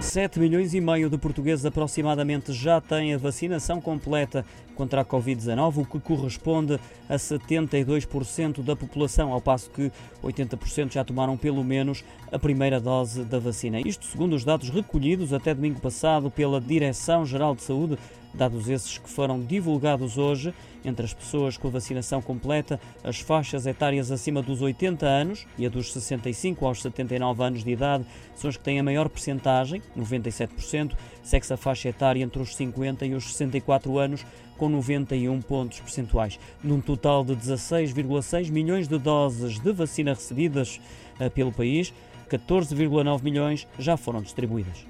7 milhões e meio de portugueses aproximadamente já têm a vacinação completa contra a Covid-19, o que corresponde a 72% da população, ao passo que 80% já tomaram pelo menos a primeira dose da vacina. Isto segundo os dados recolhidos até domingo passado pela Direção-Geral de Saúde Dados esses que foram divulgados hoje entre as pessoas com vacinação completa, as faixas etárias acima dos 80 anos e a dos 65 aos 79 anos de idade são as que têm a maior percentagem, 97%, segue-se a faixa etária entre os 50 e os 64 anos, com 91 pontos percentuais. Num total de 16,6 milhões de doses de vacina recebidas eh, pelo país, 14,9 milhões já foram distribuídas.